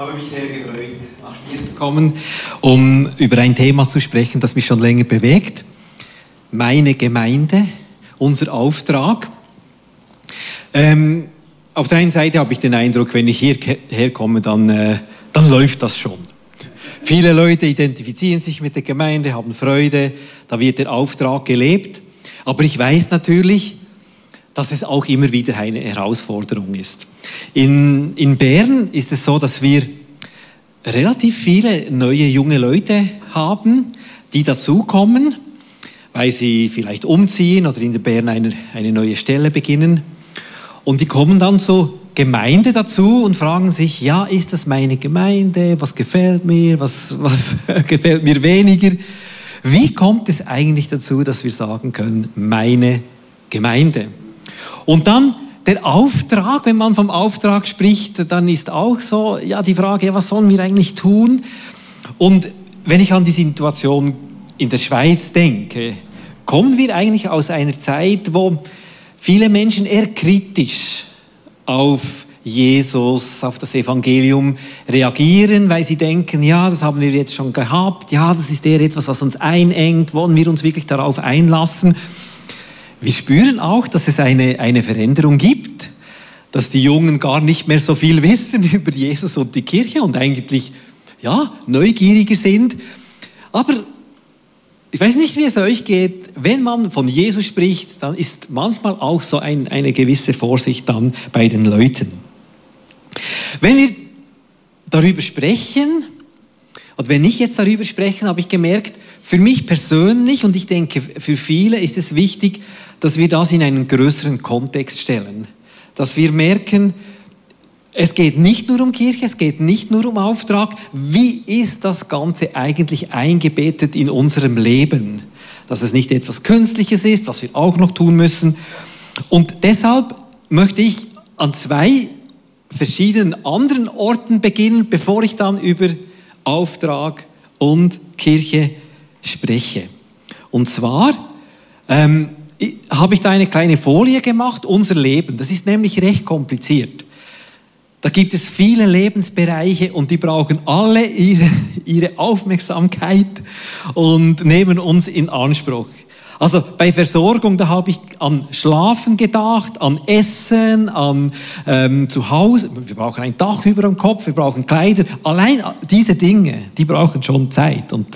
habe mich sehr gefreut, nach Spiel zu kommen, um über ein Thema zu sprechen, das mich schon länger bewegt. Meine Gemeinde, unser Auftrag. Ähm, auf der einen Seite habe ich den Eindruck, wenn ich hierher komme, dann, äh, dann läuft das schon. Viele Leute identifizieren sich mit der Gemeinde, haben Freude, da wird der Auftrag gelebt. Aber ich weiß natürlich, dass es auch immer wieder eine Herausforderung ist. In, in Bern ist es so, dass wir relativ viele neue junge Leute haben, die dazukommen, weil sie vielleicht umziehen oder in Bern eine, eine neue Stelle beginnen. Und die kommen dann zur Gemeinde dazu und fragen sich, ja, ist das meine Gemeinde? Was gefällt mir? Was, was gefällt mir weniger? Wie kommt es eigentlich dazu, dass wir sagen können, meine Gemeinde? Und dann der Auftrag, wenn man vom Auftrag spricht, dann ist auch so, ja, die Frage, was sollen wir eigentlich tun? Und wenn ich an die Situation in der Schweiz denke, kommen wir eigentlich aus einer Zeit, wo viele Menschen eher kritisch auf Jesus, auf das Evangelium reagieren, weil sie denken, ja, das haben wir jetzt schon gehabt, ja, das ist eher etwas, was uns einengt, wollen wir uns wirklich darauf einlassen? Wir spüren auch, dass es eine, eine Veränderung gibt, dass die Jungen gar nicht mehr so viel wissen über Jesus und die Kirche und eigentlich ja, neugieriger sind. Aber ich weiß nicht, wie es euch geht. Wenn man von Jesus spricht, dann ist manchmal auch so ein, eine gewisse Vorsicht dann bei den Leuten. Wenn wir darüber sprechen, und wenn ich jetzt darüber spreche, habe ich gemerkt, für mich persönlich und ich denke für viele ist es wichtig, dass wir das in einen größeren Kontext stellen. Dass wir merken, es geht nicht nur um Kirche, es geht nicht nur um Auftrag. Wie ist das Ganze eigentlich eingebettet in unserem Leben? Dass es nicht etwas Künstliches ist, was wir auch noch tun müssen. Und deshalb möchte ich an zwei verschiedenen anderen Orten beginnen, bevor ich dann über Auftrag und Kirche spreche. Und zwar ähm, habe ich da eine kleine Folie gemacht, unser Leben. Das ist nämlich recht kompliziert. Da gibt es viele Lebensbereiche und die brauchen alle ihre, ihre Aufmerksamkeit und nehmen uns in Anspruch. Also bei Versorgung, da habe ich an Schlafen gedacht, an Essen, an ähm, Zuhause. Wir brauchen ein Dach über dem Kopf, wir brauchen Kleider. Allein diese Dinge, die brauchen schon Zeit und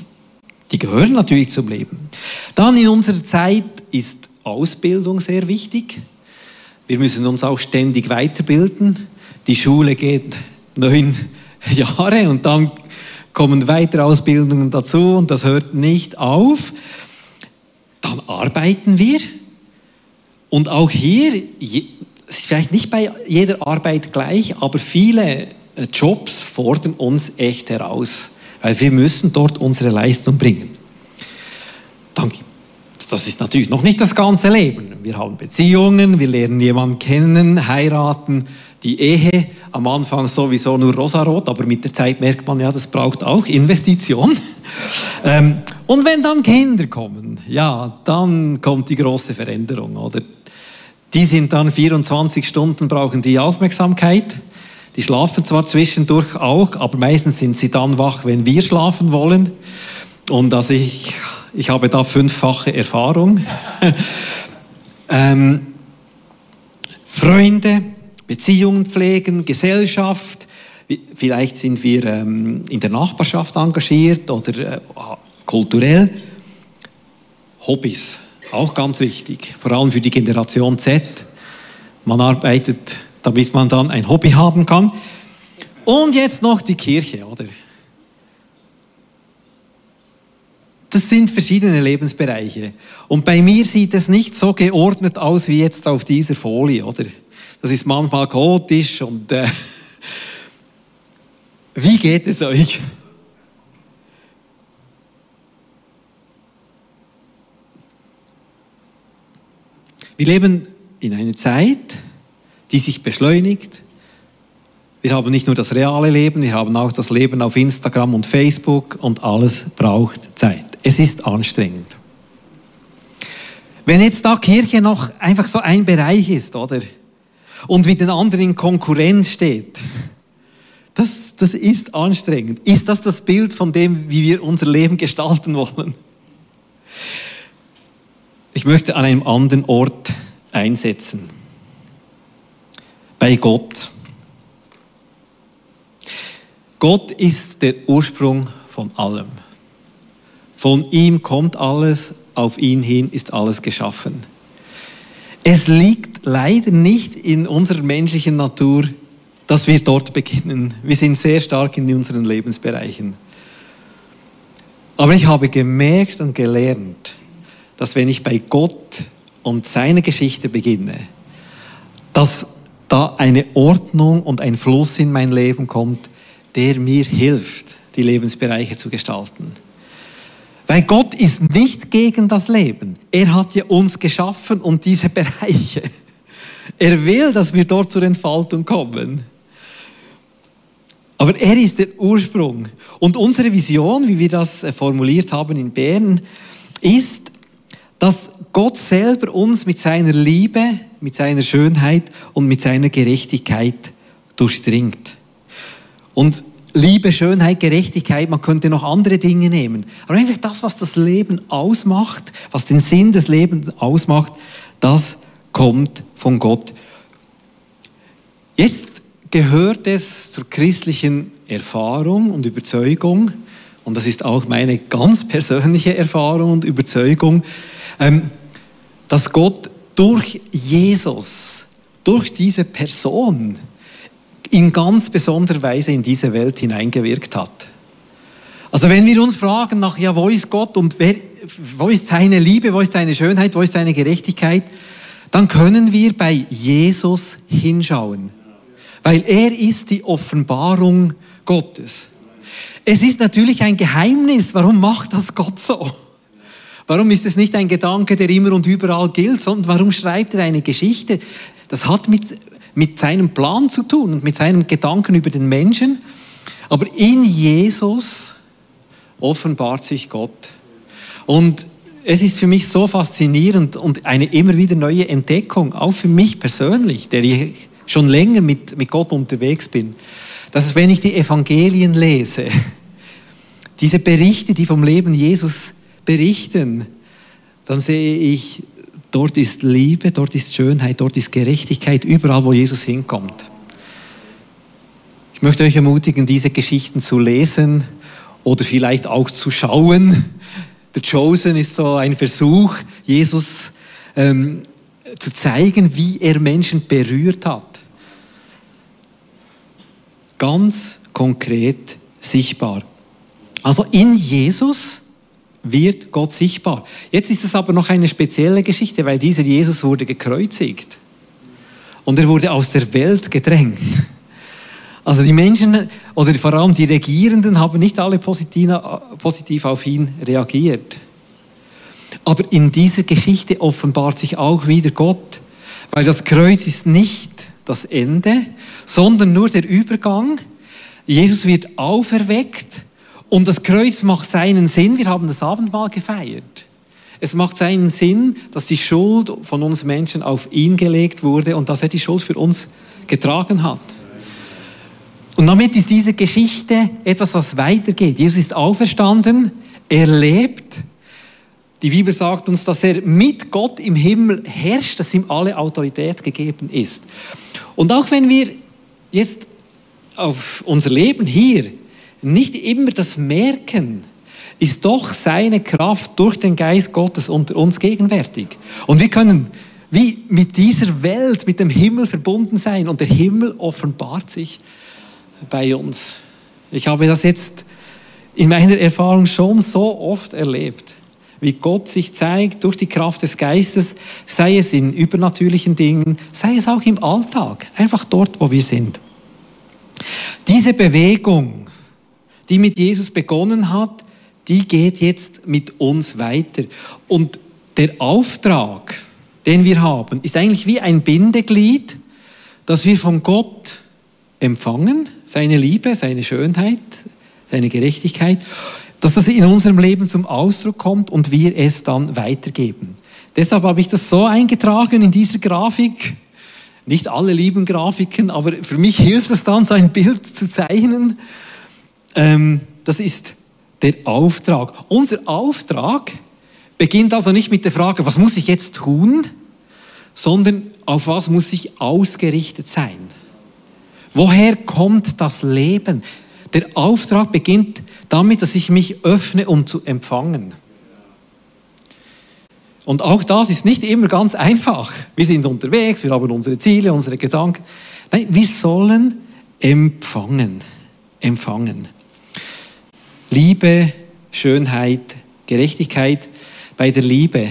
die gehören natürlich zum Leben. Dann in unserer Zeit ist Ausbildung sehr wichtig. Wir müssen uns auch ständig weiterbilden. Die Schule geht neun Jahre und dann kommen weitere Ausbildungen dazu und das hört nicht auf. Dann arbeiten wir und auch hier, vielleicht nicht bei jeder Arbeit gleich, aber viele äh, Jobs fordern uns echt heraus, weil wir müssen dort unsere Leistung bringen. Dann das ist natürlich noch nicht das ganze Leben. Wir haben Beziehungen, wir lernen jemanden kennen, heiraten, die Ehe. Am Anfang sowieso nur rosarot, aber mit der Zeit merkt man ja, das braucht auch Investition. Ähm, und wenn dann Kinder kommen, ja, dann kommt die große Veränderung, oder? Die sind dann 24 Stunden, brauchen die Aufmerksamkeit. Die schlafen zwar zwischendurch auch, aber meistens sind sie dann wach, wenn wir schlafen wollen. Und also ich ich habe da fünffache Erfahrung. ähm, Freunde, Beziehungen pflegen, Gesellschaft. Vielleicht sind wir ähm, in der Nachbarschaft engagiert oder äh, kulturell. Hobbys, auch ganz wichtig, vor allem für die Generation Z. Man arbeitet, damit man dann ein Hobby haben kann. Und jetzt noch die Kirche, oder? Das sind verschiedene Lebensbereiche. Und bei mir sieht es nicht so geordnet aus wie jetzt auf dieser Folie, oder? Das ist manchmal chaotisch und äh, wie geht es euch? Wir leben in einer Zeit, die sich beschleunigt. Wir haben nicht nur das reale Leben, wir haben auch das Leben auf Instagram und Facebook und alles braucht Zeit. Es ist anstrengend. Wenn jetzt da Kirche noch einfach so ein Bereich ist, oder? Und mit den anderen in Konkurrenz steht, das, das ist anstrengend. Ist das das Bild von dem, wie wir unser Leben gestalten wollen? Ich möchte an einem anderen Ort einsetzen. Bei Gott. Gott ist der Ursprung von allem. Von ihm kommt alles, auf ihn hin ist alles geschaffen. Es liegt leider nicht in unserer menschlichen Natur, dass wir dort beginnen. Wir sind sehr stark in unseren Lebensbereichen. Aber ich habe gemerkt und gelernt, dass wenn ich bei Gott und seiner Geschichte beginne, dass da eine Ordnung und ein Fluss in mein Leben kommt, der mir hilft, die Lebensbereiche zu gestalten. Weil Gott ist nicht gegen das Leben. Er hat ja uns geschaffen und diese Bereiche. Er will, dass wir dort zur Entfaltung kommen. Aber er ist der Ursprung. Und unsere Vision, wie wir das äh, formuliert haben in Bern, ist, dass Gott selber uns mit seiner Liebe, mit seiner Schönheit und mit seiner Gerechtigkeit durchdringt. Und Liebe, Schönheit, Gerechtigkeit, man könnte noch andere Dinge nehmen. Aber einfach das, was das Leben ausmacht, was den Sinn des Lebens ausmacht, das kommt von Gott. Jetzt gehört es zur christlichen Erfahrung und Überzeugung, und das ist auch meine ganz persönliche Erfahrung und Überzeugung, ähm, dass Gott durch Jesus, durch diese Person in ganz besonderer Weise in diese Welt hineingewirkt hat. Also wenn wir uns fragen nach, ja, wo ist Gott und wer, wo ist seine Liebe, wo ist seine Schönheit, wo ist seine Gerechtigkeit, dann können wir bei Jesus hinschauen. Weil er ist die Offenbarung Gottes. Es ist natürlich ein Geheimnis, warum macht das Gott so? Warum ist es nicht ein Gedanke, der immer und überall gilt, sondern warum schreibt er eine Geschichte? Das hat mit, mit seinem Plan zu tun und mit seinem Gedanken über den Menschen. Aber in Jesus offenbart sich Gott. Und es ist für mich so faszinierend und eine immer wieder neue Entdeckung, auch für mich persönlich, der ich schon länger mit, mit Gott unterwegs bin, dass wenn ich die Evangelien lese, diese Berichte, die vom Leben Jesus berichten, dann sehe ich, dort ist Liebe, dort ist Schönheit, dort ist Gerechtigkeit, überall, wo Jesus hinkommt. Ich möchte euch ermutigen, diese Geschichten zu lesen oder vielleicht auch zu schauen. The Chosen ist so ein Versuch, Jesus ähm, zu zeigen, wie er Menschen berührt hat. Ganz konkret sichtbar. Also in Jesus wird Gott sichtbar. Jetzt ist es aber noch eine spezielle Geschichte, weil dieser Jesus wurde gekreuzigt. Und er wurde aus der Welt gedrängt. Also die Menschen oder vor allem die Regierenden haben nicht alle positiv auf ihn reagiert. Aber in dieser Geschichte offenbart sich auch wieder Gott, weil das Kreuz ist nicht das Ende, sondern nur der Übergang. Jesus wird auferweckt und das Kreuz macht seinen Sinn. Wir haben das Abendmahl gefeiert. Es macht seinen Sinn, dass die Schuld von uns Menschen auf ihn gelegt wurde und dass er die Schuld für uns getragen hat. Und damit ist diese Geschichte etwas, was weitergeht. Jesus ist auferstanden, er lebt. Die Bibel sagt uns, dass er mit Gott im Himmel herrscht, dass ihm alle Autorität gegeben ist. Und auch wenn wir jetzt auf unser Leben hier nicht immer das Merken, ist doch seine Kraft durch den Geist Gottes unter uns gegenwärtig. Und wir können wie mit dieser Welt, mit dem Himmel verbunden sein und der Himmel offenbart sich bei uns. Ich habe das jetzt in meiner Erfahrung schon so oft erlebt, wie Gott sich zeigt durch die Kraft des Geistes, sei es in übernatürlichen Dingen, sei es auch im Alltag, einfach dort, wo wir sind. Diese Bewegung, die mit Jesus begonnen hat, die geht jetzt mit uns weiter. Und der Auftrag, den wir haben, ist eigentlich wie ein Bindeglied, das wir von Gott empfangen, seine Liebe, seine Schönheit, seine Gerechtigkeit, dass das in unserem Leben zum Ausdruck kommt und wir es dann weitergeben. Deshalb habe ich das so eingetragen in dieser Grafik. Nicht alle lieben Grafiken, aber für mich hilft es dann, so ein Bild zu zeichnen. Ähm, das ist der Auftrag. Unser Auftrag beginnt also nicht mit der Frage, was muss ich jetzt tun, sondern auf was muss ich ausgerichtet sein. Woher kommt das Leben? Der Auftrag beginnt damit, dass ich mich öffne, um zu empfangen. Und auch das ist nicht immer ganz einfach. Wir sind unterwegs, wir haben unsere Ziele, unsere Gedanken. Nein, wir sollen empfangen. Empfangen. Liebe, Schönheit, Gerechtigkeit bei der Liebe.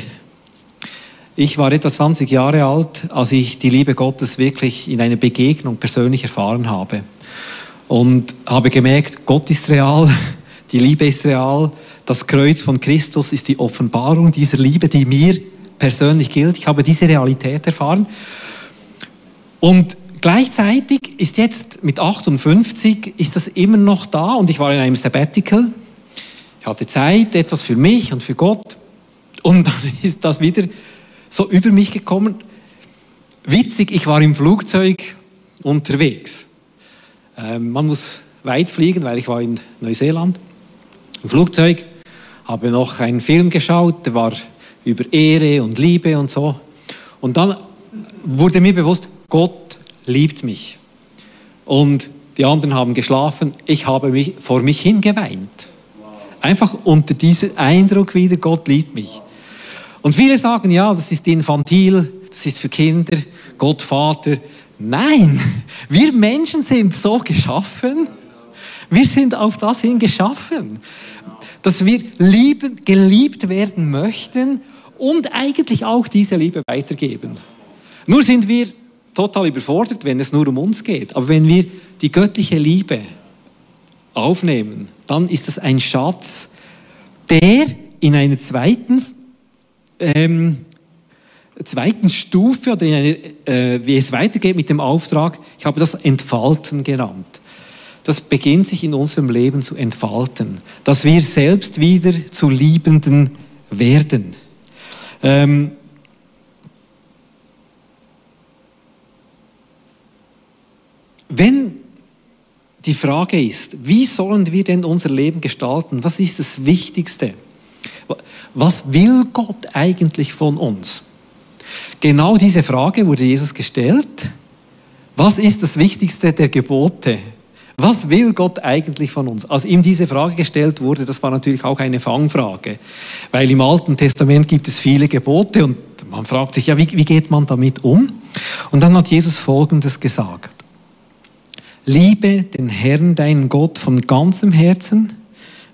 Ich war etwa 20 Jahre alt, als ich die Liebe Gottes wirklich in einer Begegnung persönlich erfahren habe. Und habe gemerkt, Gott ist real, die Liebe ist real, das Kreuz von Christus ist die Offenbarung dieser Liebe, die mir persönlich gilt. Ich habe diese Realität erfahren. Und gleichzeitig ist jetzt mit 58 ist das immer noch da und ich war in einem Sabbatical. Ich hatte Zeit, etwas für mich und für Gott. Und dann ist das wieder so über mich gekommen. Witzig, ich war im Flugzeug unterwegs. Ähm, man muss weit fliegen, weil ich war in Neuseeland. Im Flugzeug habe noch einen Film geschaut, der war über Ehre und Liebe und so. Und dann wurde mir bewusst, Gott liebt mich. Und die anderen haben geschlafen, ich habe mich vor mich hingeweint. Einfach unter diesem Eindruck wieder, Gott liebt mich. Und viele sagen, ja, das ist infantil, das ist für Kinder, Gott Vater. Nein, wir Menschen sind so geschaffen. Wir sind auf das hin geschaffen dass wir lieben, geliebt werden möchten und eigentlich auch diese Liebe weitergeben. Nur sind wir total überfordert, wenn es nur um uns geht. Aber wenn wir die göttliche Liebe aufnehmen, dann ist das ein Schatz, der in einer zweiten, ähm, zweiten Stufe oder in einer, äh, wie es weitergeht mit dem Auftrag, ich habe das Entfalten genannt das beginnt sich in unserem Leben zu entfalten, dass wir selbst wieder zu Liebenden werden. Ähm wenn die Frage ist, wie sollen wir denn unser Leben gestalten? Was ist das Wichtigste? Was will Gott eigentlich von uns? Genau diese Frage wurde Jesus gestellt. Was ist das Wichtigste der Gebote? Was will Gott eigentlich von uns? Als ihm diese Frage gestellt wurde, das war natürlich auch eine Fangfrage, weil im Alten Testament gibt es viele Gebote und man fragt sich, ja, wie, wie geht man damit um? Und dann hat Jesus Folgendes gesagt. Liebe den Herrn, deinen Gott, von ganzem Herzen,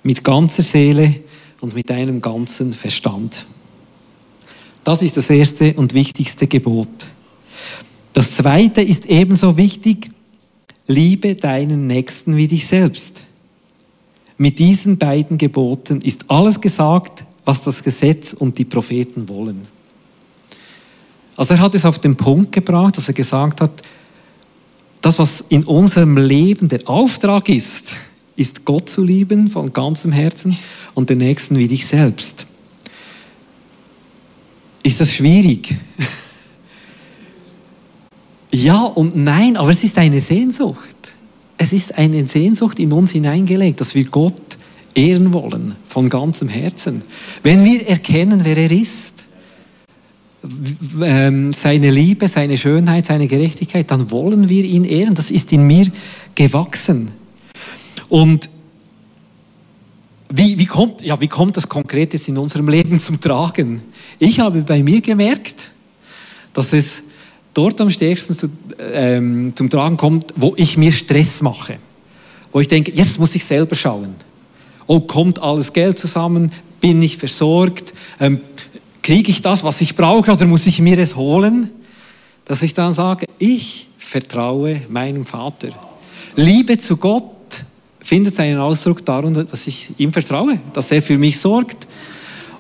mit ganzer Seele und mit deinem ganzen Verstand. Das ist das erste und wichtigste Gebot. Das zweite ist ebenso wichtig, liebe deinen Nächsten wie dich selbst. Mit diesen beiden Geboten ist alles gesagt, was das Gesetz und die Propheten wollen. Also er hat es auf den Punkt gebracht, dass er gesagt hat, das, was in unserem Leben der Auftrag ist, ist Gott zu lieben von ganzem Herzen und den Nächsten wie dich selbst. Ist das schwierig? Ja und nein, aber es ist eine Sehnsucht. Es ist eine Sehnsucht in uns hineingelegt, dass wir Gott ehren wollen von ganzem Herzen. Wenn wir erkennen, wer er ist, seine Liebe, seine Schönheit, seine Gerechtigkeit, dann wollen wir ihn ehren. Das ist in mir gewachsen. Und wie, wie, kommt, ja, wie kommt das Konkretes in unserem Leben zum Tragen? Ich habe bei mir gemerkt, dass es dort am stärksten zu, ähm, zum Tragen kommt, wo ich mir Stress mache. Wo ich denke, jetzt muss ich selber schauen. Oh, kommt alles Geld zusammen? Bin ich versorgt? Ähm, Kriege ich das, was ich brauche, oder muss ich mir es holen? Dass ich dann sage, ich vertraue meinem Vater. Liebe zu Gott findet seinen Ausdruck darin, dass ich ihm vertraue, dass er für mich sorgt.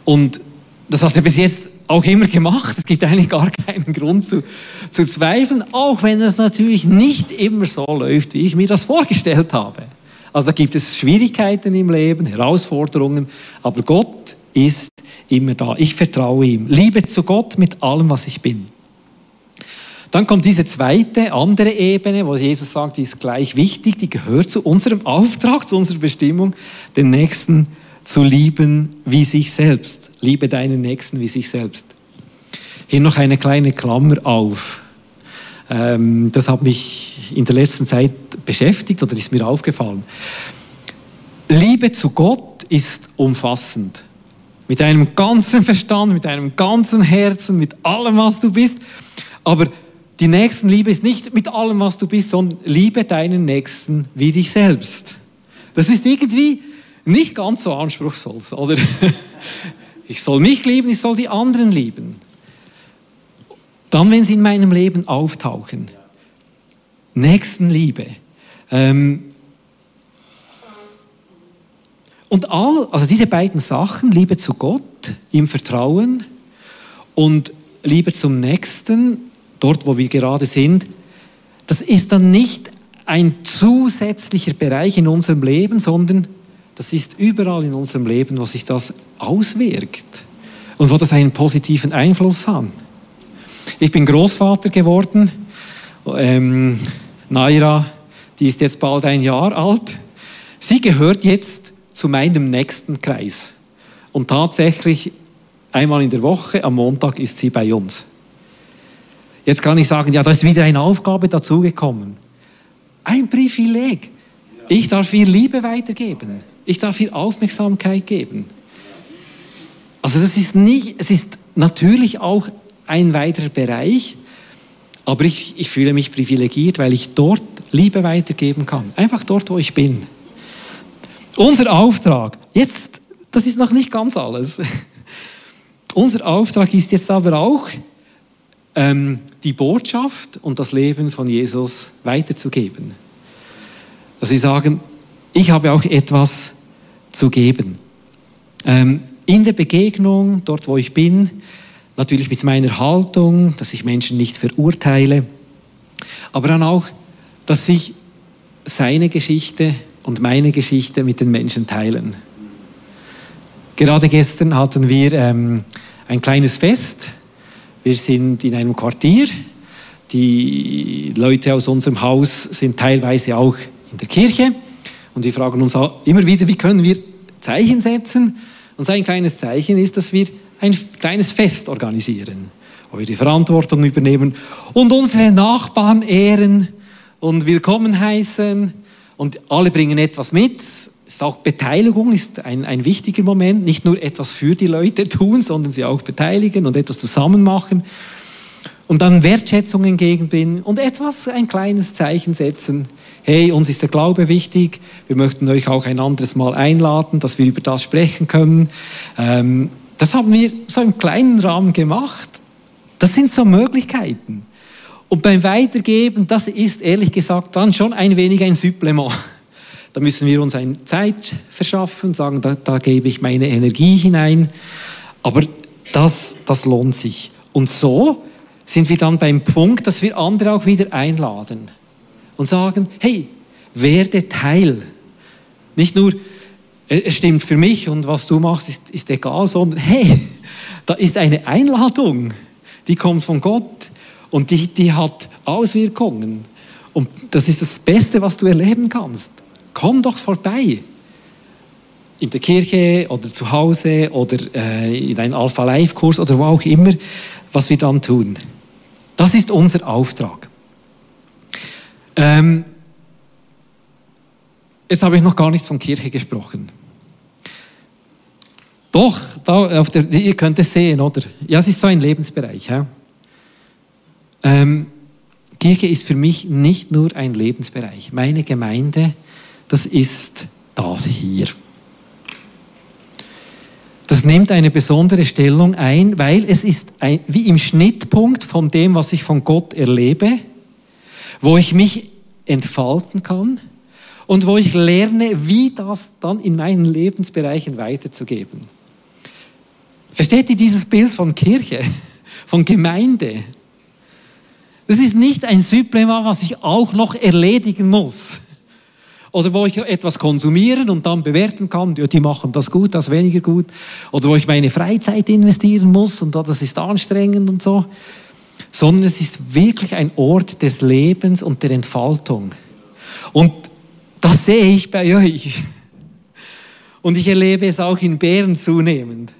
Und das hat er bis jetzt auch immer gemacht. Es gibt eigentlich gar keinen Grund zu, zu zweifeln, auch wenn es natürlich nicht immer so läuft, wie ich mir das vorgestellt habe. Also da gibt es Schwierigkeiten im Leben, Herausforderungen, aber Gott ist immer da. Ich vertraue ihm. Liebe zu Gott mit allem, was ich bin. Dann kommt diese zweite, andere Ebene, wo Jesus sagt, die ist gleich wichtig, die gehört zu unserem Auftrag, zu unserer Bestimmung, den Nächsten zu lieben wie sich selbst. Liebe deinen Nächsten wie sich selbst. Hier noch eine kleine Klammer auf. Ähm, das hat mich in der letzten Zeit beschäftigt oder ist mir aufgefallen. Liebe zu Gott ist umfassend. Mit deinem ganzen Verstand, mit deinem ganzen Herzen, mit allem, was du bist. Aber die Nächstenliebe ist nicht mit allem, was du bist, sondern liebe deinen Nächsten wie dich selbst. Das ist irgendwie nicht ganz so anspruchsvoll, oder? Ich soll mich lieben, ich soll die anderen lieben. Dann, wenn sie in meinem Leben auftauchen. Nächstenliebe. Ähm, und all, also diese beiden Sachen, Liebe zu Gott, ihm Vertrauen und Liebe zum Nächsten, dort wo wir gerade sind, das ist dann nicht ein zusätzlicher Bereich in unserem Leben, sondern das ist überall in unserem Leben, wo sich das auswirkt und wo das einen positiven Einfluss hat. Ich bin Großvater geworden. Ähm, Naira, die ist jetzt bald ein Jahr alt. Sie gehört jetzt zu meinem nächsten Kreis. Und tatsächlich einmal in der Woche, am Montag, ist sie bei uns. Jetzt kann ich sagen, ja, da ist wieder eine Aufgabe dazugekommen. Ein Privileg. Ich darf ihr Liebe weitergeben. Ich darf ihr Aufmerksamkeit geben. Also das ist nicht, es ist natürlich auch ein weiterer Bereich, aber ich, ich fühle mich privilegiert, weil ich dort Liebe weitergeben kann. Einfach dort, wo ich bin. Unser Auftrag, jetzt, das ist noch nicht ganz alles. Unser Auftrag ist jetzt aber auch, ähm, die Botschaft und das Leben von Jesus weiterzugeben. Dass wir sagen, ich habe auch etwas zu geben. Ähm, in der Begegnung, dort wo ich bin, natürlich mit meiner Haltung, dass ich Menschen nicht verurteile, aber dann auch, dass ich seine Geschichte und meine Geschichte mit den Menschen teilen. Gerade gestern hatten wir ähm, ein kleines Fest. Wir sind in einem Quartier. Die Leute aus unserem Haus sind teilweise auch in der Kirche. Und wir fragen uns immer wieder, wie können wir Zeichen setzen? Und sein kleines Zeichen ist, dass wir ein kleines Fest organisieren, wo wir die Verantwortung übernehmen und unsere Nachbarn ehren und willkommen heißen und alle bringen etwas mit. Ist auch Beteiligung ist ein, ein wichtiger Moment. Nicht nur etwas für die Leute tun, sondern sie auch beteiligen und etwas zusammen machen. Und dann Wertschätzung entgegenbringen und etwas, ein kleines Zeichen setzen. Hey, uns ist der Glaube wichtig. Wir möchten euch auch ein anderes Mal einladen, dass wir über das sprechen können. Ähm, das haben wir so im kleinen Rahmen gemacht. Das sind so Möglichkeiten. Und beim Weitergeben, das ist ehrlich gesagt dann schon ein wenig ein Supplement. Da müssen wir uns eine Zeit verschaffen, sagen, da, da gebe ich meine Energie hinein. Aber das, das lohnt sich. Und so sind wir dann beim Punkt, dass wir andere auch wieder einladen und sagen, hey, werde Teil. Nicht nur, es stimmt für mich und was du machst, ist, ist egal, sondern hey, da ist eine Einladung, die kommt von Gott und die, die hat Auswirkungen. Und das ist das Beste, was du erleben kannst. Komm doch vorbei. In der Kirche oder zu Hause oder äh, in einem Alpha-Life-Kurs oder wo auch immer, was wir dann tun. Das ist unser Auftrag. Ähm, jetzt habe ich noch gar nichts von Kirche gesprochen. Doch, da auf der, ihr könnt es sehen, oder? Ja, es ist so ein Lebensbereich. Ja? Ähm, Kirche ist für mich nicht nur ein Lebensbereich. Meine Gemeinde, das ist das hier. Das nimmt eine besondere Stellung ein, weil es ist ein, wie im Schnittpunkt von dem, was ich von Gott erlebe, wo ich mich entfalten kann und wo ich lerne, wie das dann in meinen Lebensbereichen weiterzugeben. Versteht ihr dieses Bild von Kirche, von Gemeinde? Das ist nicht ein Supplement, was ich auch noch erledigen muss. Oder wo ich etwas konsumieren und dann bewerten kann, ja, die machen das gut, das weniger gut. Oder wo ich meine Freizeit investieren muss und das ist anstrengend und so. sondern es ist wirklich ein Ort des Lebens und der Entfaltung. Und das sehe ich bei euch. Und ich erlebe es auch in Bären zunehmend.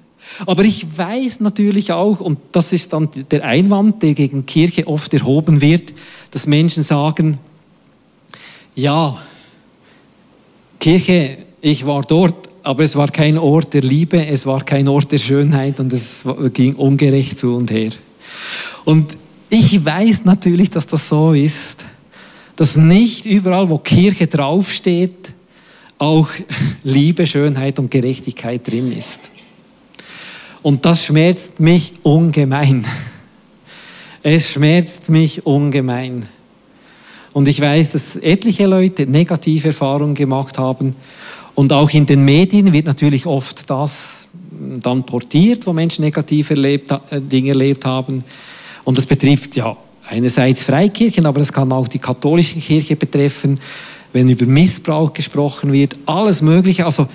Aber ich weiß natürlich auch, und das ist dann der Einwand, der gegen Kirche oft erhoben wird, dass Menschen sagen, ja, Kirche, ich war dort, aber es war kein Ort der Liebe, es war kein Ort der Schönheit und es ging ungerecht zu und her. Und ich weiß natürlich, dass das so ist, dass nicht überall, wo Kirche draufsteht, auch Liebe, Schönheit und Gerechtigkeit drin ist. Und das schmerzt mich ungemein. Es schmerzt mich ungemein. Und ich weiß, dass etliche Leute negative Erfahrungen gemacht haben. Und auch in den Medien wird natürlich oft das dann portiert, wo Menschen negative erlebt, äh, Dinge erlebt haben. Und das betrifft ja einerseits Freikirchen, aber es kann auch die katholische Kirche betreffen, wenn über Missbrauch gesprochen wird, alles Mögliche. Also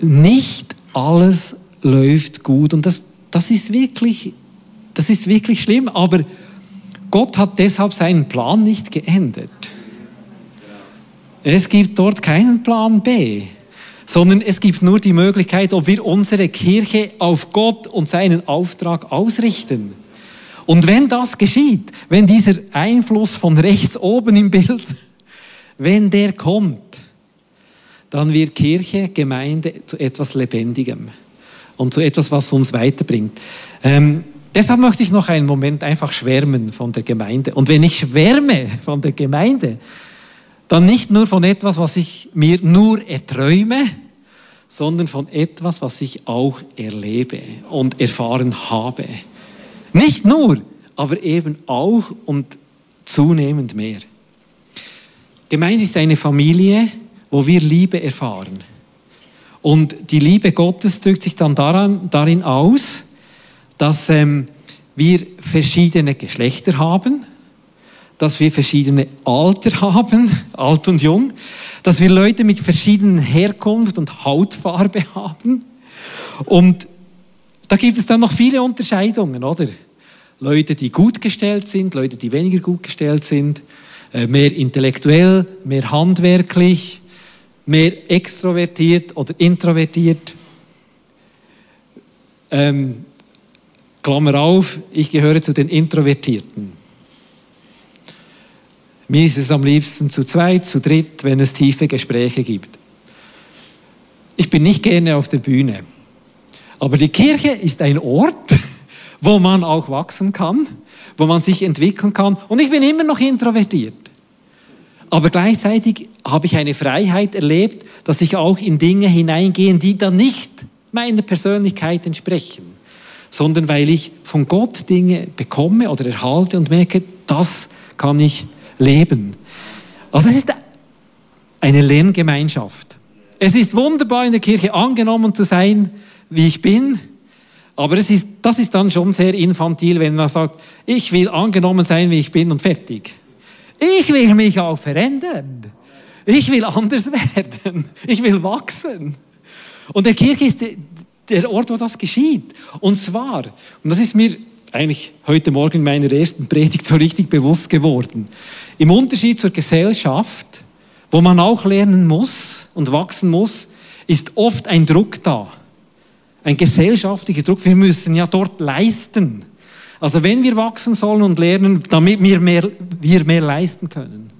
nicht alles läuft gut und das, das, ist wirklich, das ist wirklich schlimm, aber Gott hat deshalb seinen Plan nicht geändert. Es gibt dort keinen Plan B, sondern es gibt nur die Möglichkeit, ob wir unsere Kirche auf Gott und seinen Auftrag ausrichten. Und wenn das geschieht, wenn dieser Einfluss von rechts oben im Bild, wenn der kommt, dann wird Kirche, Gemeinde zu etwas Lebendigem und zu etwas, was uns weiterbringt. Ähm, deshalb möchte ich noch einen Moment einfach schwärmen von der Gemeinde. Und wenn ich schwärme von der Gemeinde, dann nicht nur von etwas, was ich mir nur erträume, sondern von etwas, was ich auch erlebe und erfahren habe. Nicht nur, aber eben auch und zunehmend mehr. Gemeinde ist eine Familie, wo wir Liebe erfahren. Und die Liebe Gottes drückt sich dann daran, darin aus, dass ähm, wir verschiedene Geschlechter haben, dass wir verschiedene Alter haben, alt und jung, dass wir Leute mit verschiedenen Herkunft und Hautfarbe haben. Und da gibt es dann noch viele Unterscheidungen, oder? Leute, die gut gestellt sind, Leute, die weniger gut gestellt sind, äh, mehr intellektuell, mehr handwerklich, mehr extrovertiert oder introvertiert. Ähm, Klammer auf, ich gehöre zu den Introvertierten. Mir ist es am liebsten zu zweit, zu dritt, wenn es tiefe Gespräche gibt. Ich bin nicht gerne auf der Bühne. Aber die Kirche ist ein Ort, wo man auch wachsen kann, wo man sich entwickeln kann. Und ich bin immer noch introvertiert. Aber gleichzeitig habe ich eine Freiheit erlebt, dass ich auch in Dinge hineingehe, die dann nicht meiner Persönlichkeit entsprechen, sondern weil ich von Gott Dinge bekomme oder erhalte und merke, das kann ich leben. Also es ist eine Lerngemeinschaft. Es ist wunderbar in der Kirche angenommen zu sein, wie ich bin, aber es ist, das ist dann schon sehr infantil, wenn man sagt, ich will angenommen sein, wie ich bin und fertig. Ich will mich auch verändern. Ich will anders werden. Ich will wachsen. Und der Kirche ist der Ort, wo das geschieht. Und zwar, und das ist mir eigentlich heute Morgen in meiner ersten Predigt so richtig bewusst geworden, im Unterschied zur Gesellschaft, wo man auch lernen muss und wachsen muss, ist oft ein Druck da. Ein gesellschaftlicher Druck. Wir müssen ja dort leisten. Also wenn wir wachsen sollen und lernen, damit wir mehr, wir mehr leisten können.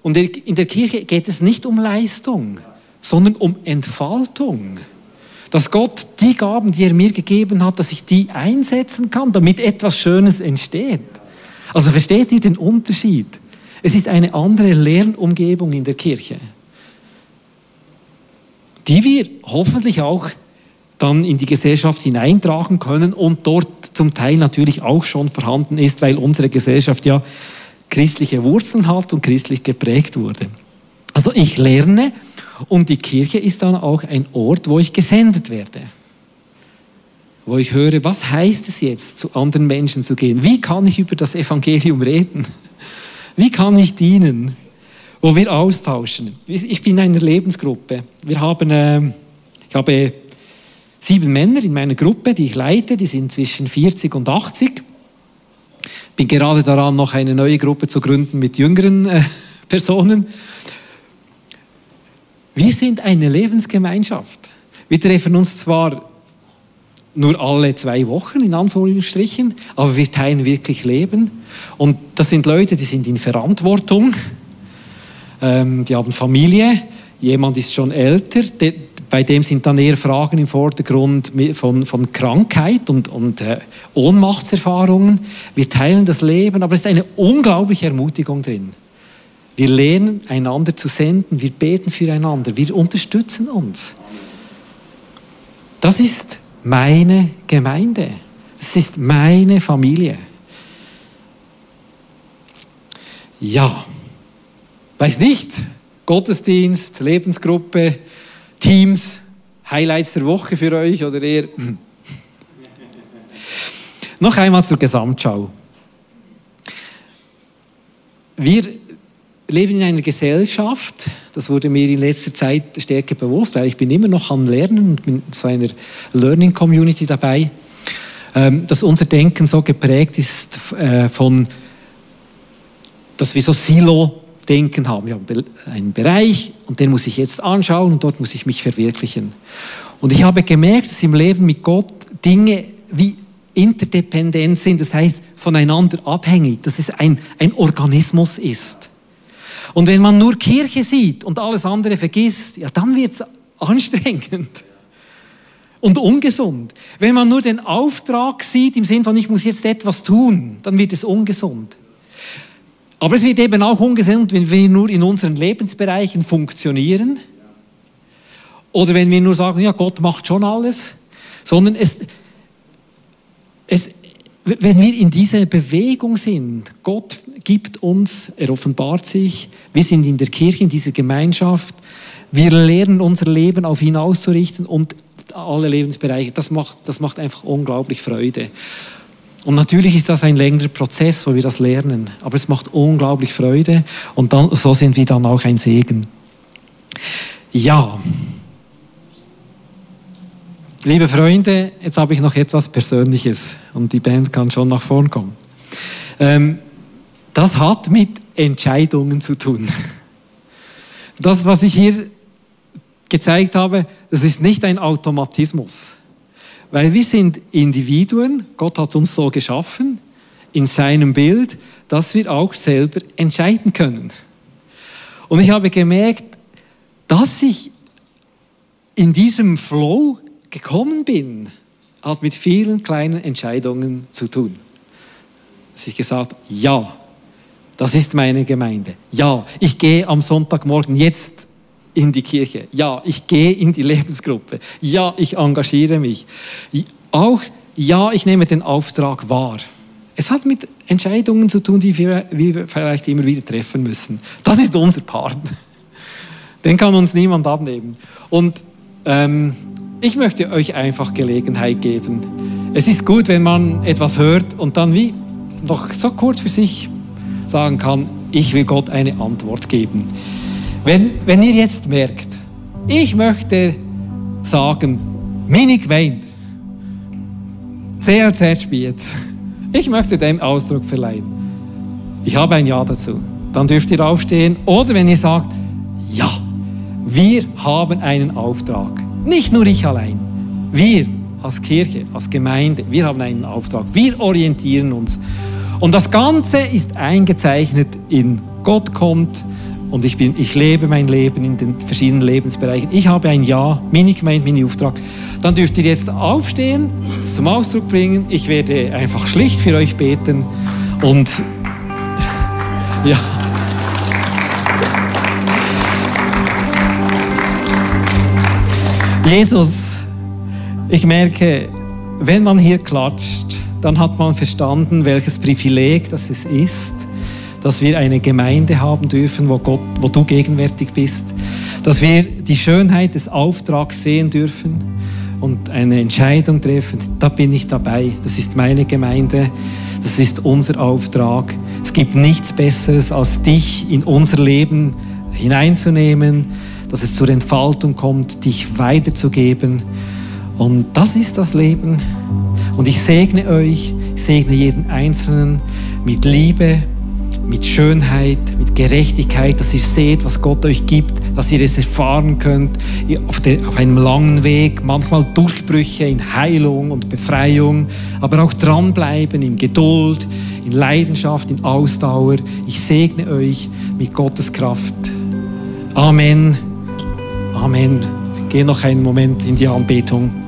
Und in der Kirche geht es nicht um Leistung, sondern um Entfaltung. Dass Gott die Gaben, die er mir gegeben hat, dass ich die einsetzen kann, damit etwas Schönes entsteht. Also versteht ihr den Unterschied? Es ist eine andere Lernumgebung in der Kirche, die wir hoffentlich auch dann in die Gesellschaft hineintragen können und dort zum Teil natürlich auch schon vorhanden ist, weil unsere Gesellschaft ja christliche Wurzeln hat und christlich geprägt wurde. Also ich lerne und die Kirche ist dann auch ein Ort, wo ich gesendet werde. Wo ich höre, was heißt es jetzt, zu anderen Menschen zu gehen? Wie kann ich über das Evangelium reden? Wie kann ich dienen? Wo wir austauschen. Ich bin in einer Lebensgruppe. Wir haben, äh, ich habe sieben Männer in meiner Gruppe, die ich leite, die sind zwischen 40 und 80. bin gerade daran, noch eine neue Gruppe zu gründen mit jüngeren äh, Personen. Wir sind eine Lebensgemeinschaft. Wir treffen uns zwar nur alle zwei Wochen, in Anführungsstrichen, aber wir teilen wirklich Leben. Und das sind Leute, die sind in Verantwortung, ähm, die haben Familie, jemand ist schon älter, de, bei dem sind dann eher Fragen im Vordergrund von, von Krankheit und, und äh, Ohnmachtserfahrungen. Wir teilen das Leben, aber es ist eine unglaubliche Ermutigung drin. Wir lernen einander zu senden, wir beten füreinander, wir unterstützen uns. Das ist meine Gemeinde. Das ist meine Familie. Ja, weiß nicht, Gottesdienst, Lebensgruppe, Teams, Highlights der Woche für euch oder eher. Noch einmal zur Gesamtschau. Wir leben in einer Gesellschaft, das wurde mir in letzter Zeit stärker bewusst, weil ich bin immer noch am Lernen und bin in so einer Learning Community dabei, ähm, dass unser Denken so geprägt ist äh, von, dass wir so Silo-Denken haben. Wir haben einen Bereich und den muss ich jetzt anschauen und dort muss ich mich verwirklichen. Und ich habe gemerkt, dass im Leben mit Gott Dinge wie interdependent sind, das heißt voneinander abhängig, dass es ein, ein Organismus ist. Und wenn man nur Kirche sieht und alles andere vergisst, ja, dann wird es anstrengend und ungesund. Wenn man nur den Auftrag sieht im Sinn von, ich muss jetzt etwas tun, dann wird es ungesund. Aber es wird eben auch ungesund, wenn wir nur in unseren Lebensbereichen funktionieren. Oder wenn wir nur sagen, ja, Gott macht schon alles. Sondern es, es, wenn wir in dieser Bewegung sind, Gott gibt uns, er offenbart sich, wir sind in der Kirche, in dieser Gemeinschaft, wir lernen unser Leben auf ihn auszurichten und alle Lebensbereiche, das macht, das macht einfach unglaublich Freude. Und natürlich ist das ein längerer Prozess, wo wir das lernen, aber es macht unglaublich Freude und dann, so sind wir dann auch ein Segen. Ja, Liebe Freunde, jetzt habe ich noch etwas Persönliches und die Band kann schon nach vorn kommen. Ähm, das hat mit Entscheidungen zu tun. Das, was ich hier gezeigt habe, das ist nicht ein Automatismus. Weil wir sind Individuen, Gott hat uns so geschaffen, in seinem Bild, dass wir auch selber entscheiden können. Und ich habe gemerkt, dass ich in diesem Flow gekommen bin, hat mit vielen kleinen Entscheidungen zu tun. Dass ich gesagt ja, das ist meine Gemeinde. Ja, ich gehe am Sonntagmorgen jetzt in die Kirche. Ja, ich gehe in die Lebensgruppe. Ja, ich engagiere mich. Auch ja, ich nehme den Auftrag wahr. Es hat mit Entscheidungen zu tun, die wir, wir vielleicht immer wieder treffen müssen. Das ist unser Part. Den kann uns niemand abnehmen. Und ähm, ich möchte euch einfach Gelegenheit geben. Es ist gut, wenn man etwas hört und dann wie noch so kurz für sich sagen kann, ich will Gott eine Antwort geben. Wenn, wenn ihr jetzt merkt, ich möchte sagen, Minik weint, CLZ spielt, ich möchte dem Ausdruck verleihen. Ich habe ein Ja dazu. Dann dürft ihr aufstehen. Oder wenn ihr sagt, ja, wir haben einen Auftrag. Nicht nur ich allein. Wir als Kirche, als Gemeinde, wir haben einen Auftrag. Wir orientieren uns. Und das Ganze ist eingezeichnet in Gott kommt und ich, bin, ich lebe mein Leben in den verschiedenen Lebensbereichen. Ich habe ein Ja, Mini-Gemeinde, Mini-Auftrag. Dann dürft ihr jetzt aufstehen, das zum Ausdruck bringen. Ich werde einfach schlicht für euch beten und ja. Jesus, ich merke, wenn man hier klatscht, dann hat man verstanden, welches Privileg das ist, dass wir eine Gemeinde haben dürfen, wo, Gott, wo du gegenwärtig bist, dass wir die Schönheit des Auftrags sehen dürfen und eine Entscheidung treffen. Da bin ich dabei. Das ist meine Gemeinde. Das ist unser Auftrag. Es gibt nichts Besseres, als dich in unser Leben hineinzunehmen, dass es zur Entfaltung kommt, dich weiterzugeben. Und das ist das Leben. Und ich segne euch, ich segne jeden Einzelnen, mit Liebe, mit Schönheit, mit Gerechtigkeit, dass ihr seht, was Gott euch gibt, dass ihr es erfahren könnt auf, der, auf einem langen Weg, manchmal Durchbrüche in Heilung und Befreiung, aber auch dranbleiben in Geduld, in Leidenschaft, in Ausdauer. Ich segne euch mit Gottes Kraft. Amen. Amen. Gehen noch einen Moment in die Anbetung.